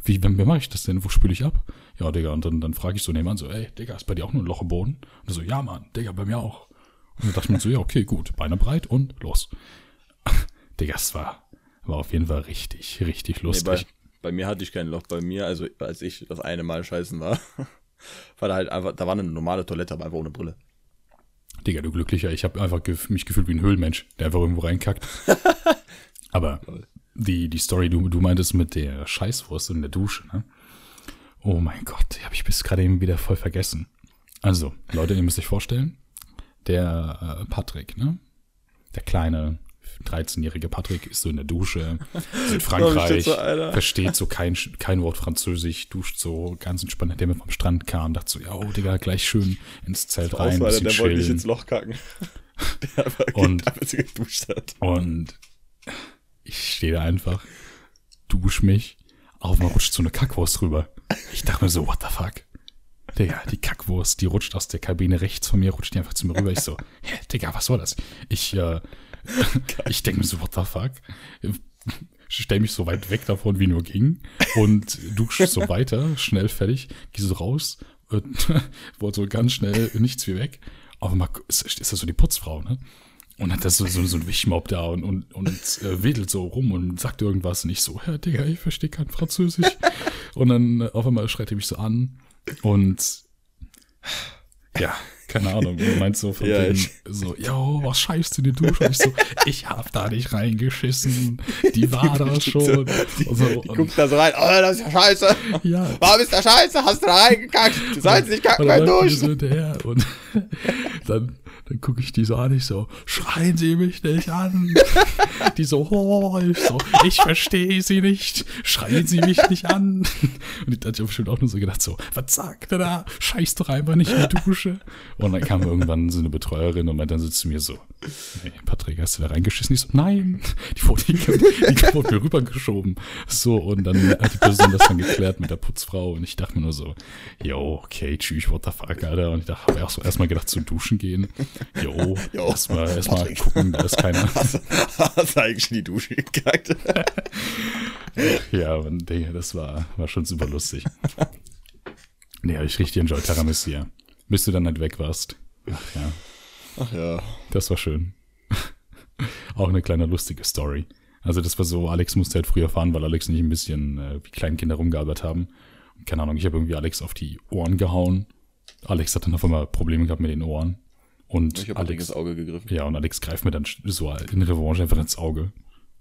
Wie, wie mache ich das denn? Wo spüle ich ab? Ja, Digga, und dann, dann frage ich so nebenan so, ey, Digga, ist bei dir auch nur ein Loch im Boden? Und so, ja, Mann, Digga, bei mir auch. Und dann dachte ich mir so, ja, okay, gut, Beine breit und los. Digga, es war, war auf jeden Fall richtig, richtig Nee, lustig. bei, bei mir hatte ich kein Loch. Bei mir, also als ich das eine Mal scheißen war, war da halt einfach, da war eine normale Toilette, aber einfach ohne Brille. Digga, du Glücklicher, ich habe einfach gef mich gefühlt wie ein Höhlenmensch, der einfach irgendwo reinkackt. Aber die, die Story, du, du meintest mit der Scheißwurst in der Dusche, ne? Oh mein Gott, die habe ich bis gerade eben wieder voll vergessen. Also, Leute, ihr müsst euch vorstellen, der äh, Patrick, ne? Der kleine 13-jährige Patrick ist so in der Dusche, in Frankreich, so versteht so kein, kein Wort Französisch, duscht so ganz entspannt, nachdem er vom Strand kam, dachte so, ja, oh, Digga, gleich schön ins Zelt rein, Ausweiler, bisschen der wollte nicht chillen. ins Loch kacken. der einfach, Und- geduscht hat. Und ich stehe da einfach, dusch mich, auf einmal rutscht so eine Kackwurst rüber. Ich dachte mir so, what the fuck? Digga, die Kackwurst, die rutscht aus der Kabine rechts von mir, rutscht die einfach zu mir rüber. Ich so, hä, Digga, was war das? Ich, äh, ich denke mir so, what the fuck? Stell mich so weit weg davon, wie nur ging. Und dusche so weiter, schnell fertig, geh so raus, äh, wollte so ganz schnell nichts wie weg. Auf einmal ist, ist das so die Putzfrau, ne? Und hat das so, so, so ein Wichmob da und, und, und äh, wedelt so rum und sagt irgendwas. Und ich so, Herr Digga, ich verstehe kein Französisch. und dann äh, auf einmal schreit er mich so an und ja, keine Ahnung. Und meint so von Ja, ich- so, yo, was scheißt in die Dusche? Und ich so, ich hab da nicht reingeschissen. Die war da schon. Die, Und so, die und, guckt da so rein, oh, das ist ja scheiße. ja, Warum ist das scheiße? Hast du da reingekackt? Du sollst nicht kacken beim Duschen. so und dann, dann gucke ich die so an, ich so, schreien Sie mich nicht an. Die so, oh, ich so, ich verstehe Sie nicht, schreien Sie mich nicht an. Und ich hatte bestimmt auch nur so gedacht, so, was sagt er da? Scheiß doch einfach nicht in die Dusche. Und dann kam irgendwann so eine Betreuerin und meinte dann so zu mir so, hey, Patrick, hast du da reingeschissen? Ich so, nein, die wurde, die, die wurde mir rübergeschoben. So, und dann hat die Person das dann geklärt mit der Putzfrau und ich dachte mir nur so, yo, okay, tschüss, what the fuck, Alter. Und ich dachte, habe erst so erstmal gedacht, zu duschen gehen. Jo, Jo, erstmal Patrick. gucken, da ist keiner. Hast, hast eigentlich in die Dusche gekackt? Ja, und das war, war schon super lustig. Nee, hab ich richtig enjoyed, Terramessia. Bis du dann halt weg warst. Ach ja, Ach ja. das war schön. Auch eine kleine lustige Story. Also das war so, Alex musste halt früher fahren, weil Alex nicht ein bisschen äh, wie Kleinkinder rumgearbeitet haben. Und keine Ahnung, ich habe irgendwie Alex auf die Ohren gehauen. Alex hat dann auf einmal Probleme gehabt mit den Ohren. Und Ich habe Alex, ins Auge gegriffen. ja, und Alex greift mir dann so in Revanche einfach ins Auge.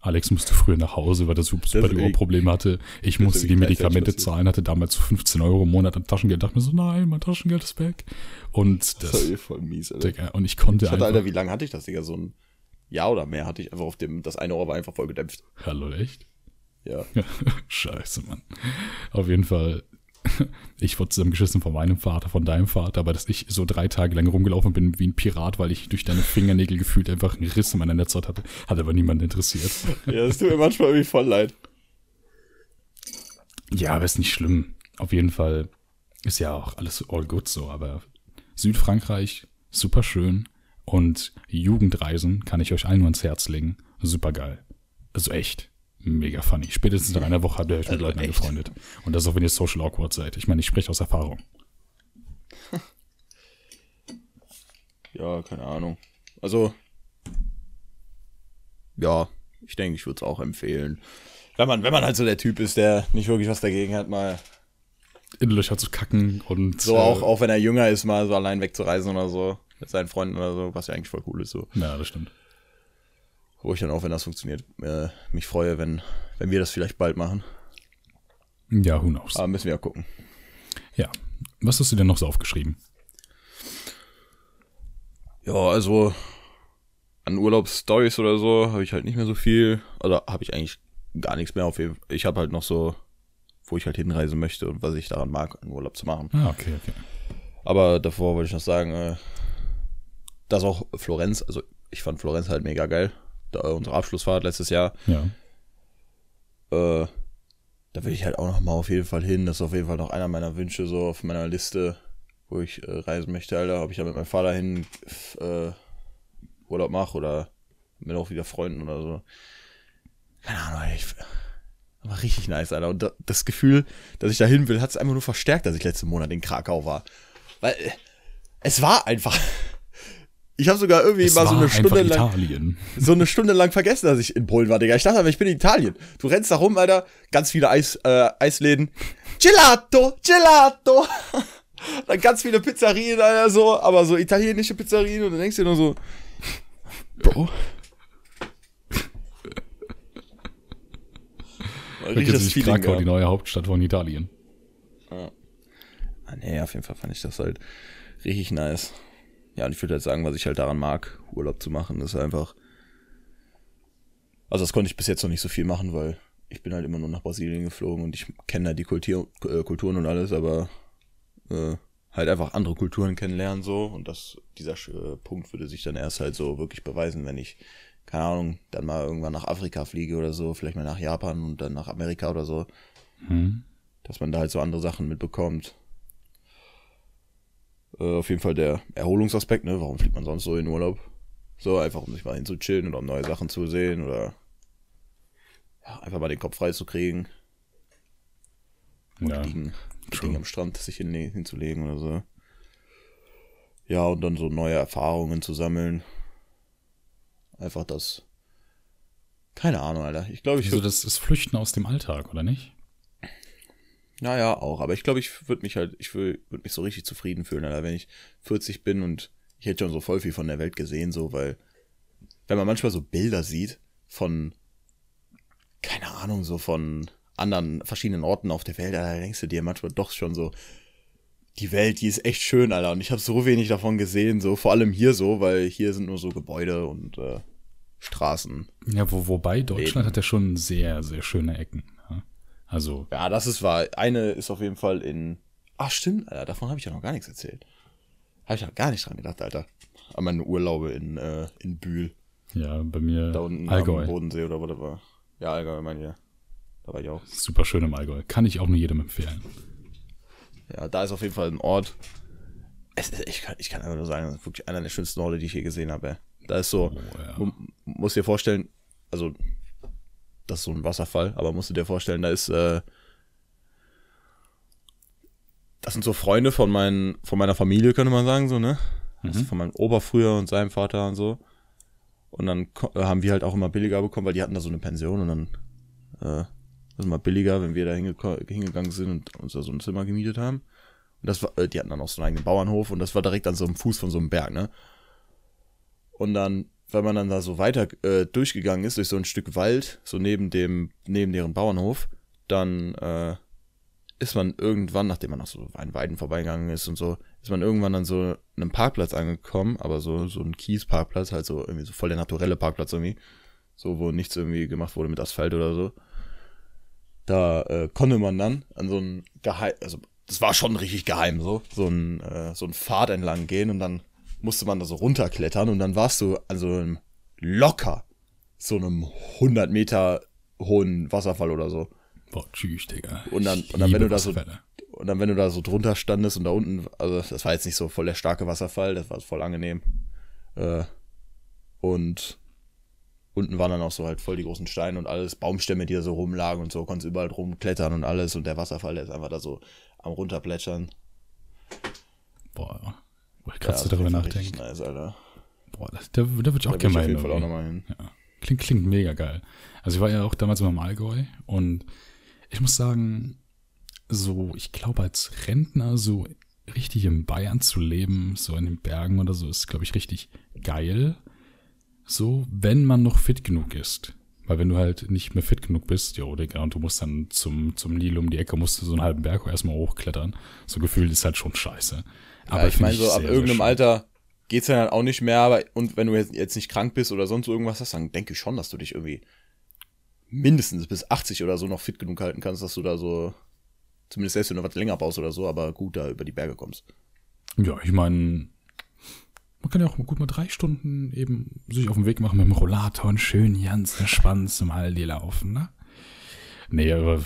Alex musste früher nach Hause, weil er super, die Ohrprobleme hatte. Ich musste die Medikamente zahlen, hatte damals so 15 Euro im Monat an Taschengeld. Dachte mir so, nein, mein Taschengeld ist weg. Und Das das, war eh voll mies, Alter. Digga, und ich konnte Ich hatte, einfach, Alter, wie lange hatte ich das, Digga? So ein Jahr oder mehr hatte ich einfach auf dem, das eine Ohr war einfach voll gedämpft. hallo, echt? Ja. Scheiße, Mann. Auf jeden Fall, ich wurde zusammengeschissen von meinem Vater, von deinem Vater, aber dass ich so drei Tage lang rumgelaufen bin wie ein Pirat, weil ich durch deine Fingernägel gefühlt einfach einen Riss in meiner Netzhaut hatte, hat aber niemand interessiert. Ja, das tut mir manchmal irgendwie voll leid. Ja, aber ist nicht schlimm. Auf jeden Fall ist ja auch alles all good so, aber Südfrankreich, super schön und Jugendreisen kann ich euch allen nur ans Herz legen. Super geil. Also echt. Mega funny. Spätestens nach einer Woche habt ihr euch mit Also Leuten echt. angefreundet. Und das auch, wenn ihr social awkward seid. Ich meine, ich spreche aus Erfahrung. Ja, keine Ahnung. Also, ja, ich denke, ich würde es auch empfehlen. Wenn man, wenn man halt so der Typ ist, der nicht wirklich was dagegen hat, mal In Löcher zu kacken und so äh, auch, auch wenn er jünger ist, mal so allein wegzureisen oder so, mit seinen Freunden oder so, was ja eigentlich voll cool ist, so. Ja, das stimmt. Wo ich dann auch, wenn das funktioniert, äh, mich freue, wenn, wenn wir das vielleicht bald machen. Ja, who knows. Aber müssen wir ja gucken. Ja. Was hast du denn noch so aufgeschrieben? Ja, also an Urlaubsstories oder so habe ich halt nicht mehr so viel. Also habe ich eigentlich gar nichts mehr auf jeden Fall. Ich habe halt noch so, wo ich halt hinreisen möchte und was ich daran mag, einen Urlaub zu machen. Ah, okay, okay. Aber davor wollte ich noch sagen, äh, dass auch Florenz, also ich fand Florenz halt mega geil. Da, unsere Abschlussfahrt letztes Jahr. Ja. Äh, da will ich halt auch noch mal auf jeden Fall hin. Das ist auf jeden Fall noch einer meiner Wünsche so auf meiner Liste, wo ich äh, reisen möchte, Alter. Ob ich da mit meinem Vater hin äh, Urlaub mache oder mit auch wieder Freunden oder so. Keine Ahnung, ich, war richtig nice, Alter. Und da, das Gefühl, dass ich da hin will, hat es einfach nur verstärkt, dass ich letzten Monat in Krakau war. Weil äh, es war einfach. Ich habe sogar irgendwie Es mal so eine Stunde lang Italien. so eine Stunde lang vergessen, dass ich in Polen war, Digga. Ich dachte aber, ich bin in Italien. Du rennst da rum, Alter. Ganz viele Eis, äh, Eisläden. Gelato, Gelato. Dann ganz viele Pizzerien, Alter, so. Aber so italienische Pizzerien. Und dann denkst du dir nur so, Bro. Richtig das Feeling Krakau die neue Hauptstadt von Italien. Ah, nee, auf jeden Fall fand ich das halt richtig nice. Ja, und ich würde halt sagen, was ich halt daran mag, Urlaub zu machen, ist einfach. Also das konnte ich bis jetzt noch nicht so viel machen, weil ich bin halt immer nur nach Brasilien geflogen und ich kenne halt die Kultur, äh, Kulturen und alles, aber äh, halt einfach andere Kulturen kennenlernen so und das dieser äh, Punkt würde sich dann erst halt so wirklich beweisen, wenn ich keine Ahnung, dann mal irgendwann nach Afrika fliege oder so, vielleicht mal nach Japan und dann nach Amerika oder so. Hm. Dass man da halt so andere Sachen mitbekommt. Äh, auf jeden Fall der Erholungsaspekt, ne? Warum fliegt man sonst so in Urlaub? So, einfach um sich mal hinzuchillen oder um neue Sachen zu sehen oder ja, einfach mal den Kopf frei zu kriegen. Und Ja, liegen, liegen am Strand sich hin, hinzulegen oder so. Ja, und dann so neue Erfahrungen zu sammeln. Einfach das. Keine Ahnung, Alter. Ich glaube, ich Also das ist Flüchten aus dem Alltag, oder nicht? Naja, auch. Aber ich glaube, ich würde mich halt, ich würde würd mich so richtig zufrieden fühlen, Alter, wenn ich 40 bin und ich hätte schon so voll viel von der Welt gesehen, so, weil, wenn man manchmal so Bilder sieht von, keine Ahnung, so von anderen verschiedenen Orten auf der Welt, Alter, da denkst du dir manchmal doch schon so, die Welt, die ist echt schön, Alter. Und ich habe so wenig davon gesehen, so, vor allem hier so, weil hier sind nur so Gebäude und äh, Straßen. Ja, wo, wobei Deutschland Eben. hat ja schon sehr, sehr schöne Ecken. Ja? Also, Ja, das ist wahr. Eine ist auf jeden Fall in. Ach, stimmt, Alter, davon habe ich ja noch gar nichts erzählt. Habe ich ja gar nicht dran gedacht, Alter. An meine Urlaube in, äh, in Bühl. ja, bei mir Da unten am Allgäu. Bodensee oder whatever. Ja, Allgäu, meine ich. ja. Da war ich auch. Super schön im Allgäu. Kann ich auch nur jedem empfehlen. Ja, da ist auf jeden Fall ein Ort. Es ich, kann, ich kann einfach nur sagen, das ist wirklich einer der schönsten Orte, die ich je gesehen habe. ey. Da ist so, Oh, ja. du musst dir vorstellen, also, das ist so ein Wasserfall, aber musst du dir vorstellen, da ist, äh, das sind so Freunde von, meinen, von meiner Familie, könnte man sagen, so, ne? Also von meinem Opa früher und seinem Vater und so. Und dann äh, haben wir halt auch immer billiger bekommen, weil die hatten da so eine Pension und dann, äh, das ist immer billiger, wenn wir da hingeko- hingegangen sind und uns da so ein Zimmer gemietet haben. Und das war, äh, die hatten dann auch so einen eigenen Bauernhof und das war direkt an so einem Fuß von so einem Berg, ne? Und dann, wenn man dann da so weiter äh, durchgegangen ist, durch so ein Stück Wald, so neben dem, neben deren Bauernhof, dann äh, ist man irgendwann, nachdem man nach so einen Weiden vorbeigegangen ist und so, ist man irgendwann an so einem Parkplatz angekommen, aber so, so ein Kiesparkplatz, halt so irgendwie so voll der naturelle Parkplatz irgendwie. So, wo nichts irgendwie gemacht wurde mit Asphalt oder so. Da äh, konnte man dann an so ein geheim, also das war schon richtig geheim so, so ein, äh, so ein Pfad entlang gehen und dann musste man da so runterklettern und dann warst du an so einem locker so einem 100 Meter hohen Wasserfall oder so. Boah, tschüss, Digga. Und dann- und dann, wenn du da so-. Und dann, wenn du da so drunter standest und da unten, also das war jetzt nicht so voll der starke Wasserfall, das war voll angenehm. Äh, und unten waren dann auch so halt voll die großen Steine und alles, Baumstämme, die da so rumlagen und so, konntest überall rumklettern und alles und der Wasserfall, der ist einfach da so am runterplätschern. Ich Ja, darüber einfach nachdenke. richtig Nice, Alter. Boah, das, da, da würde ich auch gerne auf mal hin. jeden Fall auch nochmal hin. Ja. Klingt, klingt mega geil. Also ich war ja auch damals mal im Allgäu und ich muss sagen, so, ich glaube als Rentner so richtig in Bayern zu leben, so in den Bergen oder so, ist, glaube ich, richtig geil. So, wenn man noch fit genug ist. Weil wenn du halt nicht mehr fit genug bist, jo, Digga, und du musst dann zum, zum Nil um die Ecke, musst du so einen halben Berg erstmal hochklettern. So gefühlt ist halt schon scheiße. Aber ich find meine, so ab sehr, sehr irgendeinem schön. Alter geht's dann halt auch nicht mehr, aber und wenn du jetzt, jetzt nicht krank bist oder sonst irgendwas hast, dann denke ich schon, dass du dich irgendwie mindestens bis 80 oder so noch fit genug halten kannst, dass du da so, zumindest selbst wenn du was länger baust oder so, aber gut da über die Berge kommst. Ja, ich meine, man kann ja auch gut mal drei Stunden eben sich auf den Weg machen mit dem Rollator und schön ganz entspannt zum Aldi laufen, ne? Nee, aber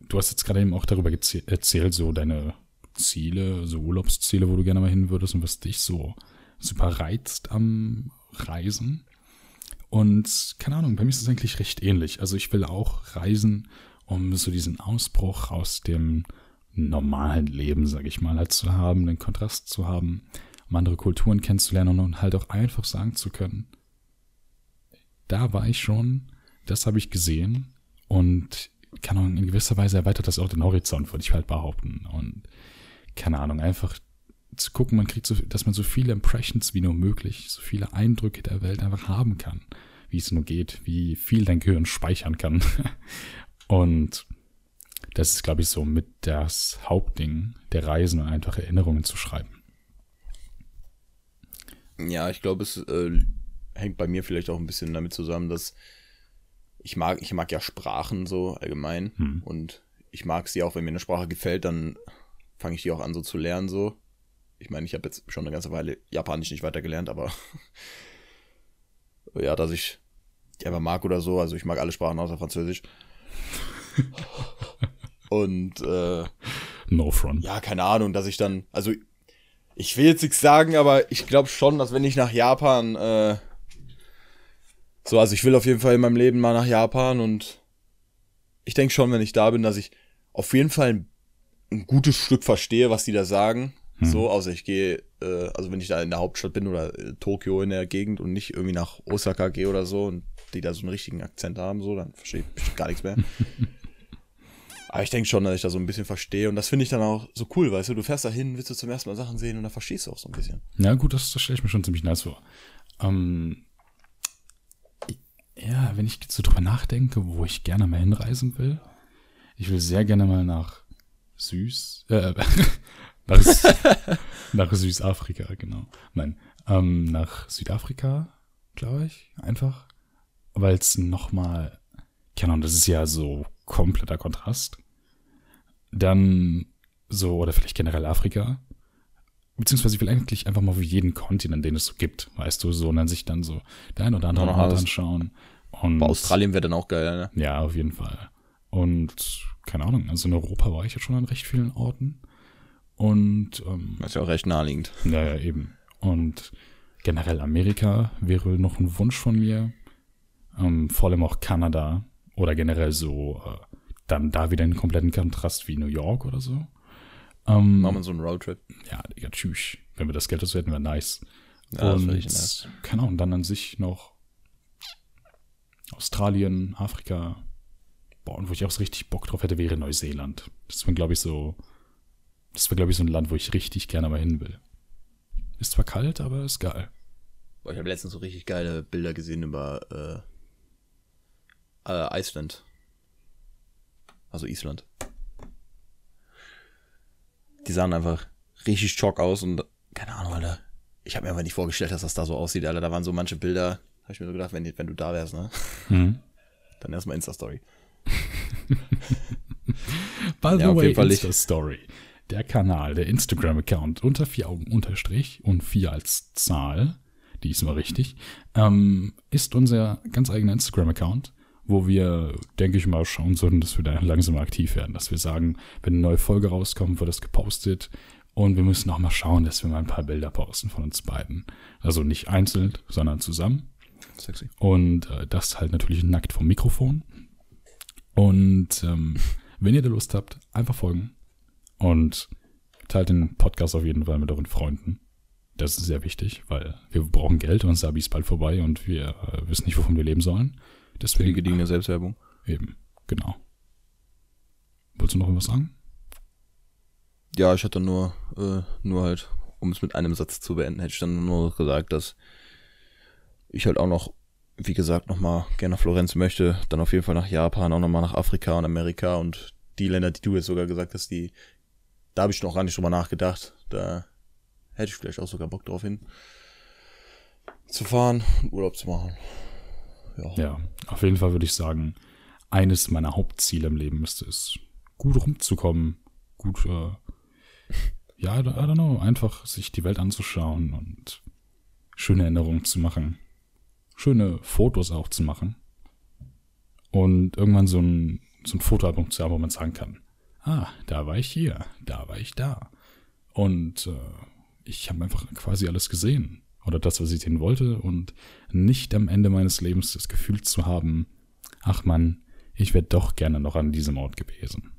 du hast jetzt gerade eben auch darüber erzählt, so deine Ziele, so Urlaubsziele, wo du gerne mal hin würdest und was dich so super reizt am Reisen. Und keine Ahnung, bei mir ist es eigentlich recht ähnlich. Also ich will auch reisen, um so diesen Ausbruch aus dem normalen Leben, sage ich mal, halt zu haben, den Kontrast zu haben, um andere Kulturen kennenzulernen und halt auch einfach sagen zu können, da war ich schon, das habe ich gesehen und Ahnung, in gewisser Weise erweitert das auch den Horizont, würde ich halt behaupten. Und keine Ahnung, einfach zu gucken, man kriegt so, dass man so viele Impressions wie nur möglich, so viele Eindrücke der Welt einfach haben kann, wie es nur geht, wie viel dein Gehirn speichern kann. Und das ist, glaube ich, so mit das Hauptding der Reisen und einfach Erinnerungen zu schreiben. Ja, ich glaube, es äh, hängt bei mir vielleicht auch ein bisschen damit zusammen, dass ich mag, ich mag ja Sprachen so allgemein Hm. und ich mag sie auch, wenn mir eine Sprache gefällt, dann fange ich die auch an so zu lernen so. Ich meine, ich habe jetzt schon eine ganze Weile Japanisch nicht weitergelernt, aber ja, dass ich die einfach mag oder so. Also ich mag alle Sprachen außer Französisch. und äh, No front. ja, keine Ahnung, dass ich dann, also ich will jetzt nichts sagen, aber ich glaube schon, dass wenn ich nach Japan, äh, so, also ich will auf jeden Fall in meinem Leben mal nach Japan und ich denke schon, wenn ich da bin, dass ich auf jeden Fall ein, ein gutes Stück verstehe, was die da sagen. So, außer ich gehe, äh, also wenn ich da in der Hauptstadt bin oder äh, Tokio in der Gegend und nicht irgendwie nach Osaka gehe oder so und die da so einen richtigen Akzent haben, so, dann verstehe ich bestimmt gar nichts mehr. Aber ich denke schon, dass ich da so ein bisschen verstehe. Und das finde ich dann auch so cool, weißt du, du fährst da hin, willst du zum ersten Mal Sachen sehen und dann verstehst du auch so ein bisschen. Ja, gut, das, das stelle ich mir schon ziemlich nice vor. Ähm, ja, wenn ich so drüber nachdenke, wo ich gerne mal hinreisen will, ich will sehr gerne mal nach Süß, äh, nach, nach Südafrika, genau. Nein, ähm, nach Südafrika, glaube ich, einfach, weil es nochmal, keine Ahnung, das ist ja so kompletter Kontrast. Dann so, oder vielleicht generell Afrika, beziehungsweise ich will eigentlich einfach mal für jeden Kontinent, den es so gibt, weißt du, so, und dann sich dann so der ein oder andere alles. anschauen. Und Aber Australien wäre dann auch geil, ne? ja, auf jeden Fall. Und keine Ahnung, also in Europa war ich jetzt schon an recht vielen Orten. Und ähm, Das ist ja auch recht naheliegend. ja, ja, eben. Und generell Amerika wäre noch ein Wunsch von mir. Ähm, vor allem auch Kanada oder generell so äh, dann da wieder einen kompletten Kontrast wie New York oder so. Ähm, Machen wir so einen Roadtrip. ja, Digga, tschüss. Wenn wir das Geld dazu hätten, wäre nice. Ja, und nice. keine Ahnung, dann an sich noch Australien, Afrika. Boah, und wo ich auch so richtig Bock drauf hätte, wäre Neuseeland. Das wäre, glaube ich, so. Das wäre, glaube ich, so ein Land, wo ich richtig gerne mal hin will. Ist zwar kalt, aber ist geil. Boah, ich habe letztens so richtig geile Bilder gesehen über äh, äh, Iceland. Also Island. Die sahen einfach richtig schock aus und keine Ahnung, Alter. Ich habe mir aber nicht vorgestellt, dass das da so aussieht, Alter. Da waren so manche Bilder, habe ich mir so gedacht, wenn, wenn du da wärst, ne? Mhm. Dann erstmal Insta-Story. By the Ja, way. Insta-Story. Der Kanal, der Instagram-Account unter vier Augen unterstrich und vier als Zahl, die ist mal richtig, ähm, ist unser ganz eigener Instagram-Account, wo wir, denke ich mal, schauen sollten, dass wir da langsam aktiv werden, dass wir sagen, wenn eine neue Folge rauskommt, wird das gepostet und wir müssen auch mal schauen, dass wir mal ein paar Bilder posten von uns beiden. Also nicht einzeln, sondern zusammen. Sexy. Und äh, das halt natürlich nackt vom Mikrofon. Und ähm, wenn ihr da Lust habt, einfach folgen. Und teilt den Podcast auf jeden Fall mit euren Freunden. Das ist sehr wichtig, weil wir brauchen Geld und Sabi ist bald vorbei und wir äh, wissen nicht, wovon wir leben sollen. Für die Deswegen gediegene Selbstwerbung. eben, genau. Wolltest du noch was sagen? Ja, ich hatte nur, äh, nur halt, um es mit einem Satz zu beenden, hätte ich dann nur gesagt, dass ich halt auch noch, wie gesagt, nochmal gerne nach Florenz möchte, dann auf jeden Fall nach Japan, auch nochmal nach Afrika und Amerika und die Länder, die du jetzt sogar gesagt hast, die, da habe ich noch gar nicht drüber nachgedacht, da hätte ich vielleicht auch sogar Bock drauf hin, zu fahren und Urlaub zu machen. Ja. Ja, auf jeden Fall würde ich sagen, eines meiner Hauptziele im Leben ist es, gut rumzukommen, gut, äh, ja, I don't know, einfach sich die Welt anzuschauen und schöne Erinnerungen zu machen, schöne Fotos auch zu machen und irgendwann so ein, so ein Fotoalbum zu haben, wo man sagen kann, ah, da war ich hier, da war ich da und äh, ich habe einfach quasi alles gesehen oder das, was ich sehen wollte und nicht am Ende meines Lebens das Gefühl zu haben, ach man, ich wäre doch gerne noch an diesem Ort gewesen.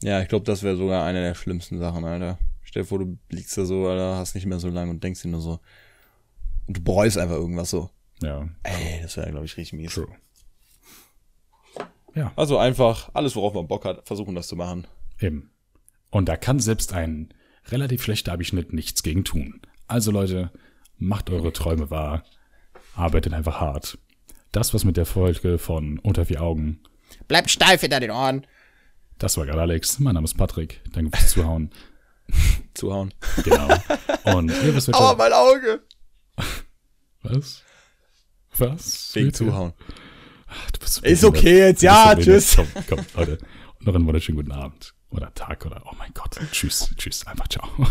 Ja, ich glaube, das wäre sogar eine der schlimmsten Sachen, Alter. Stell dir vor, du liegst da so, Alter, hast nicht mehr so lange und denkst dir nur so. Und du bereust einfach irgendwas so. Ja, Ey, das wäre, glaube ich, richtig mies. true. Ja, Also einfach alles, worauf man Bock hat, versuchen das zu machen. eben. Und da kann selbst ein relativ schlechter Abschnitt nichts gegen tun. Also Leute, macht eure Träume wahr, arbeitet einfach hart. Das, was mit der Folge von Unter vier Augen, Bleib steif hinter den Ohren. das war gerade Alex, mein Name ist Patrick, danke fürs Zuhauen. zuhauen. Genau. Und hier, was wird Aua, mein Auge! Was? Was? Wegen zuhauen. Ach, du bist so Ist behindert. okay jetzt, ja, tschüss. Komm, komm, Leute. Noch einen wunderschönen guten Abend. Oder Tag oder, oh mein Gott. Tschüss, tschüss. Einfach ciao.